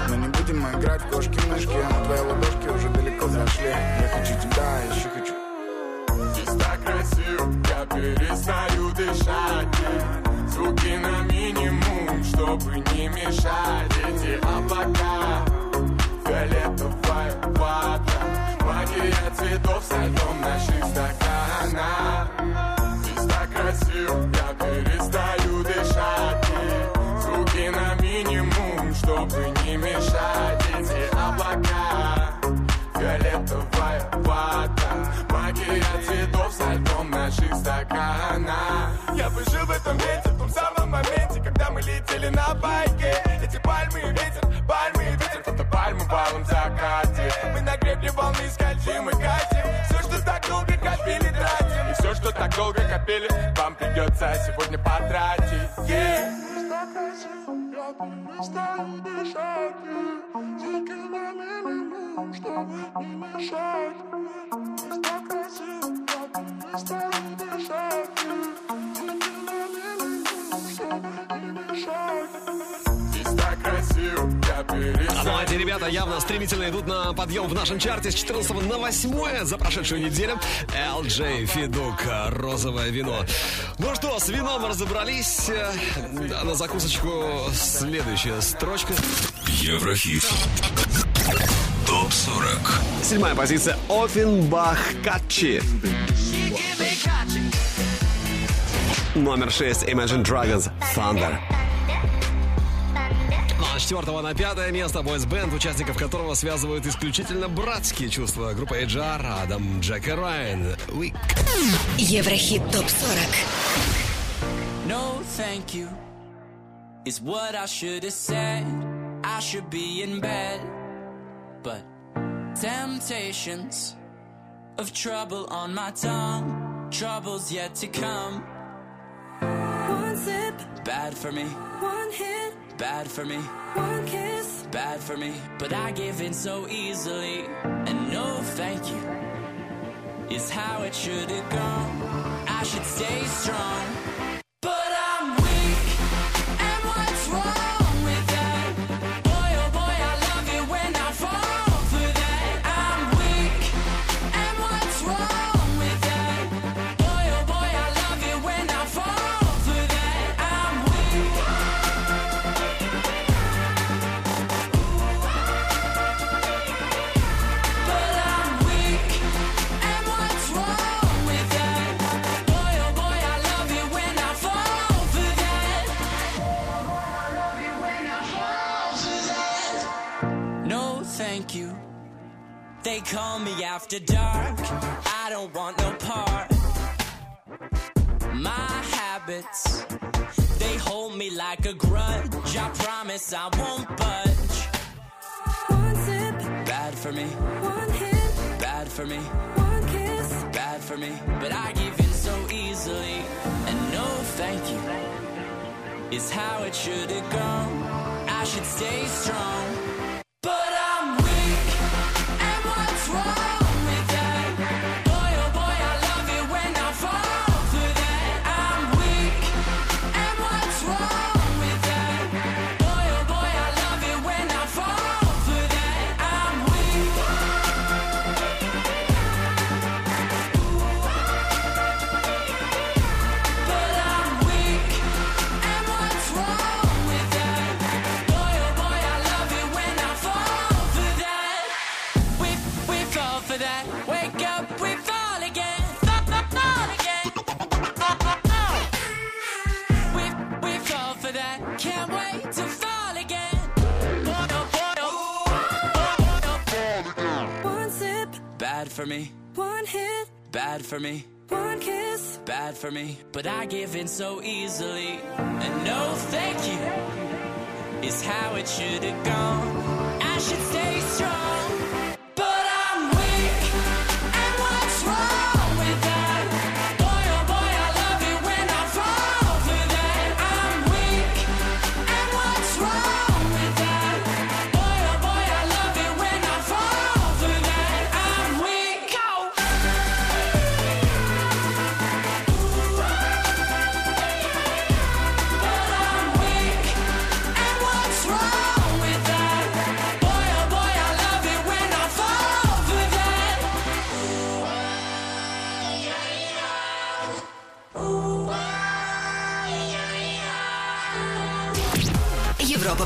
Мы не будем играть в кошки-мышки Но твои ладошки уже далеко зашли. Я хочу тебя, я еще хочу Здесь так красиво, я перестаю дышать и Звуки на минимум, чтобы не мешать Эти облака, фиолетовая вата Магия цветов со льдом наших стаканах Здесь так красиво, я перестаю дышать и Звуки на минимум, чтобы не мешать Эти облака, фиолетовая вата Магия цветов со льдом наших стаканах Я бы жил в этом месте, в том самом моменте Когда мы летели на байке. Эти пальмы и ветер, пальмы и ветер Фотопальмы в алом закате. Мы на гребне волны скользим и катим. Все, что так долго копили, тратим. И все, что так долго копили Вам придется сегодня потратить. Yeah. Здесь так красиво, я перестаю Ну, а эти ребята явно стремительно идут на подъем в нашем чарте с 14 на 8 за прошедшую неделю. LJ Федук, розовое вино. Ну что, с вином разобрались. Э, На закусочку следующая строчка. Еврохит. Топ 40. Седьмая позиция. Офенбах Катчи. Номер 6 Imagine Dragons Thunder. Ну, а с 4 на 5 место Boys Band, участников которого связывают исключительно братские чувства. Группа HR, Адам, Джек и Райан. We... Еврохит ТОП-40 No thank you It's what I should have said I should be in bed But temptations Of trouble on my tongue Troubles yet to come One sip, bad for me. One hit, bad for me. One kiss, bad for me. But I give in so easily, and no thank you is how it should have gone. I should stay strong. Call me after dark, I don't want no part. My habits, they hold me like a grudge. I promise I won't budge. One sip, bad for me. One hit, bad for me. One kiss, bad for me. But I give in so easily, and no thank you is how it should have gone. I should stay strong. For me. One hit. Bad for me. One kiss. Bad for me. But I give in so easily. And no thank you is how it should have gone.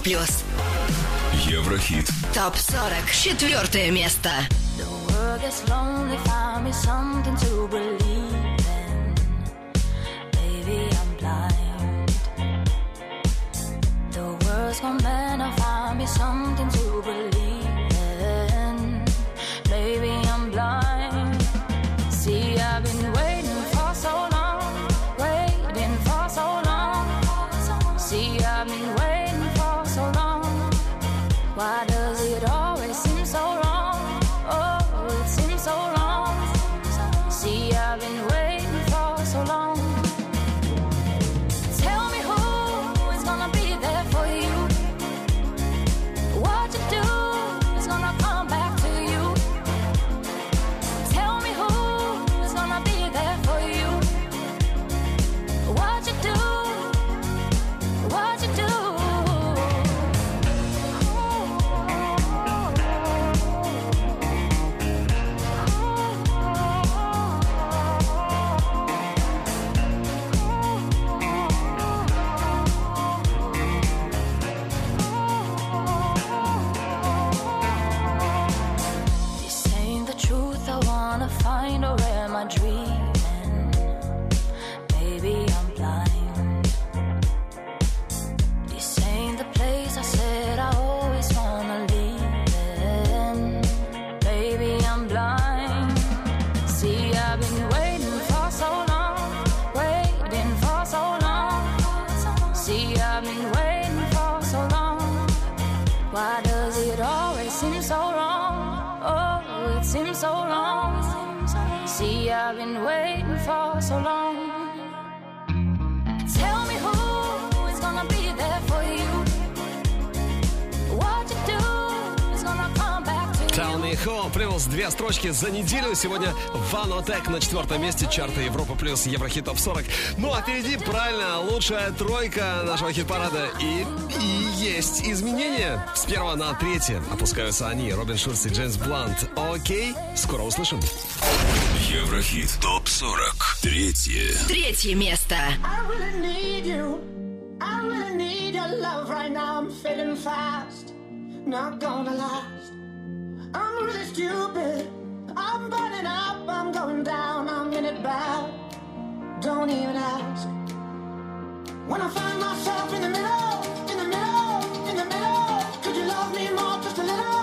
плюс. Еврохит. Топ 40. Четвертое место. The world gets lonely, find me something to believe. Две строчки за неделю. Сегодня Ванотек на четвертом месте чарта Европа плюс Еврохит Топ 40. Ну а впереди, правильно, лучшая тройка нашего хит-парада. И, и есть изменения. С первого на третье опускаются они. Робин Шульц и Джеймс Блант. Окей, скоро услышим. Еврохит ТОП-40. Третье. Третье место. I really need you. I really need your love right now. I'm feeling fast. Not gonna last. I'm really stupid. I'm burning up. I'm going down. I'm in it bad. Don't even ask. When I find myself in the middle, in the middle, in the middle, could you love me more? Just a little,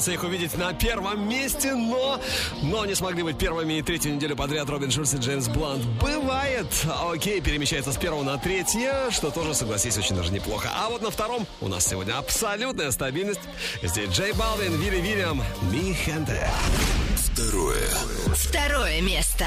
надеялся их увидеть на первом месте, но, но не смогли быть первыми и третью неделю подряд Робин Шульц и Джеймс Блант. Бывает. Окей, перемещается с первого на третье, что тоже, согласись, очень даже неплохо. А вот на втором у нас сегодня абсолютная стабильность. Здесь Джей Балвин, Вилли Вильям, Ми Хенте. Второе. Второе место.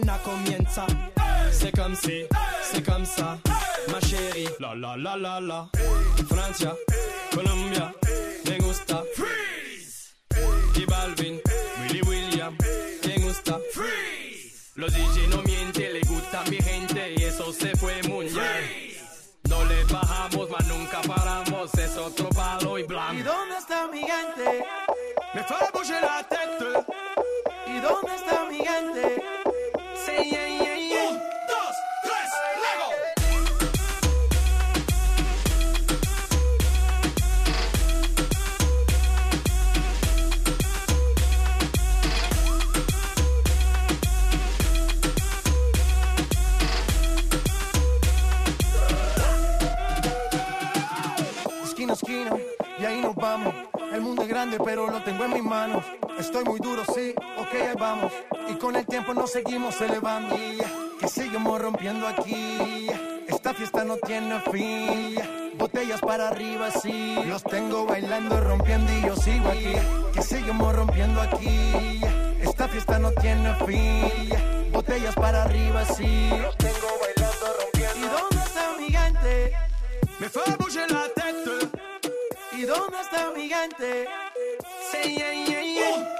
Apenas comienza. C'est comme si, c'est comme ça, ma chérie. La la la la la. Francia, Colombia, me gusta. Freeze. Y Balvin, Willy William, me gusta. Freeze. Los DJ no mienten, le gusta mi gente y eso se fue muy bien. No le bajamos, mas nunca paramos, es otro palo y ¿Y blanco. dónde está mi gente? Me fait bouger la tête. ¿Y dónde está mi gente? Nos seguimos elevando. Que seguimos rompiendo aquí. Esta fiesta no tiene fin. Botellas para arriba, sí. Los tengo bailando, rompiendo y yo sigo aquí. Que seguimos rompiendo aquí. Esta fiesta no tiene fin. Botellas para arriba, sí. Los tengo bailando, rompiendo. ¿Y dónde está mi gigante? Me fue a la tête. ¿Y dónde está mi gigante? Sí, yeah, yeah, yeah. Un,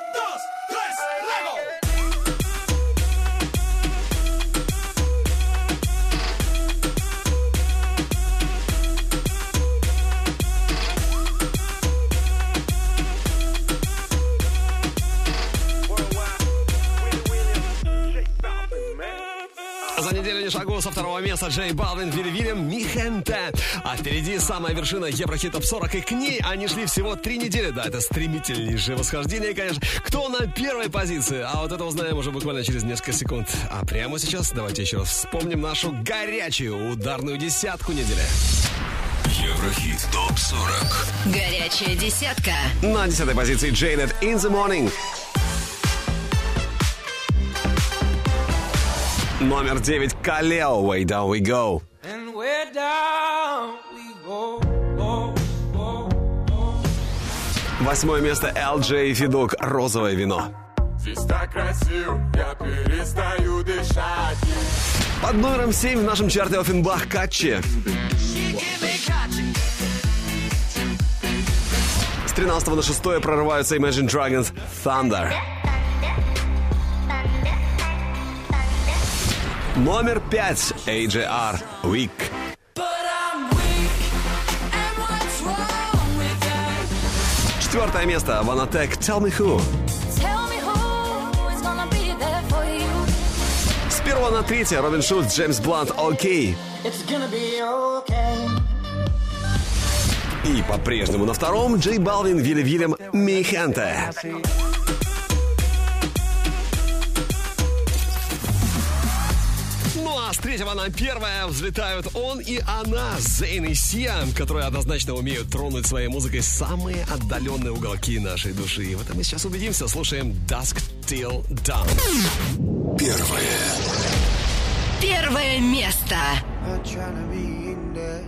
со второго места Джей Балвин, Вилли Вильям, Михенте. А впереди самая вершина Еврохит Топ 40, и к ней они шли всего три недели. Да, это стремительнейшее восхождение, конечно. Кто на первой позиции? А вот это узнаем уже буквально через несколько секунд. А прямо сейчас давайте еще раз вспомним нашу горячую ударную десятку недели. Еврохит ТОП-40 Горячая десятка. На десятой позиции Джейнет In the Morning. Номер 9 Калео Way Down We Go. And we're down we go. Восьмое место LJ Федук Розовое вино. Здесь так красиво, я перестаю дышать. Под номером 7 в нашем чарте Оффенбах Катчи. С 13 на 6 прорываются Imagine Dragons Thunder. Номер 5 AJR Week. Четвертое место Ванатек Tell Me Who. Tell me who is gonna be there for you. С первого на третье Робин Шульц, Джеймс Блант Окей. It's gonna be okay. И по-прежнему на втором Джей Балвин, Вилли Вильям, Миханте. Ну а с третьего на первое взлетают он и она, Зейн и Сия, которые однозначно умеют тронуть своей музыкой самые отдаленные уголки нашей души. И в этом мы сейчас убедимся. Слушаем Dusk Till Dawn. Первое. Первое место. Not tryna be in there,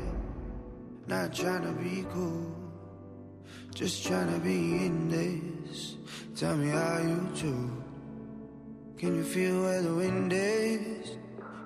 not tryna be cool, just tryna be in this. Tell me how you do. Can you feel where the wind is?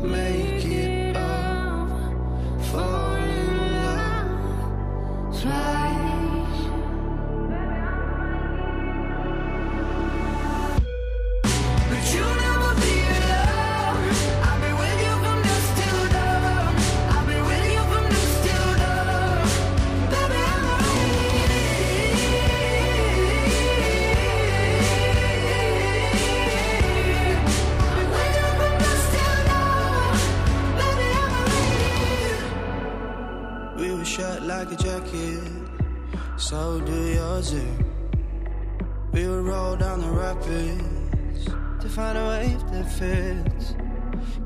Make it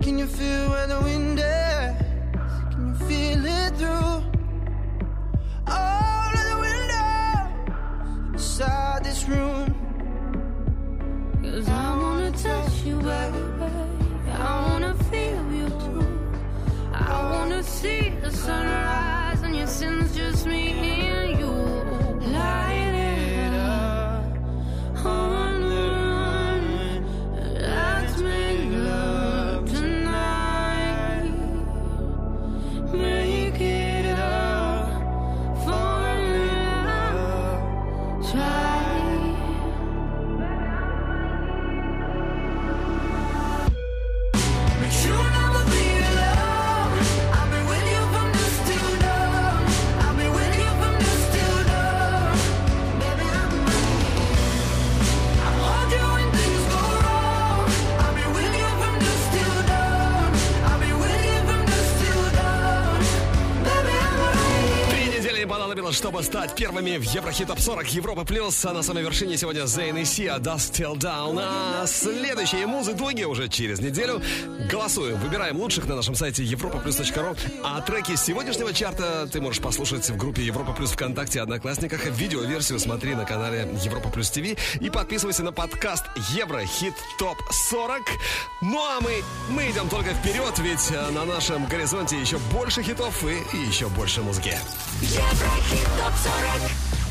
Can you feel чтобы стать первыми в Еврохит Топ 40 Европы Плюс. А на самой вершине сегодня Зейн и Сия Dust Till Down. А следующие музы итоги уже через неделю. Голосуем, выбираем лучших на нашем сайте europaplus.ru. А треки сегодняшнего чарта ты можешь послушать в группе Европа Плюс ВКонтакте Одноклассниках. Видеоверсию смотри на канале Европа Плюс ТВ. И подписывайся на подкаст Еврохит Топ 40. Ну а мы, мы идем только вперед, ведь э, на нашем горизонте еще больше хитов и еще больше музыки. Еврохит топ 40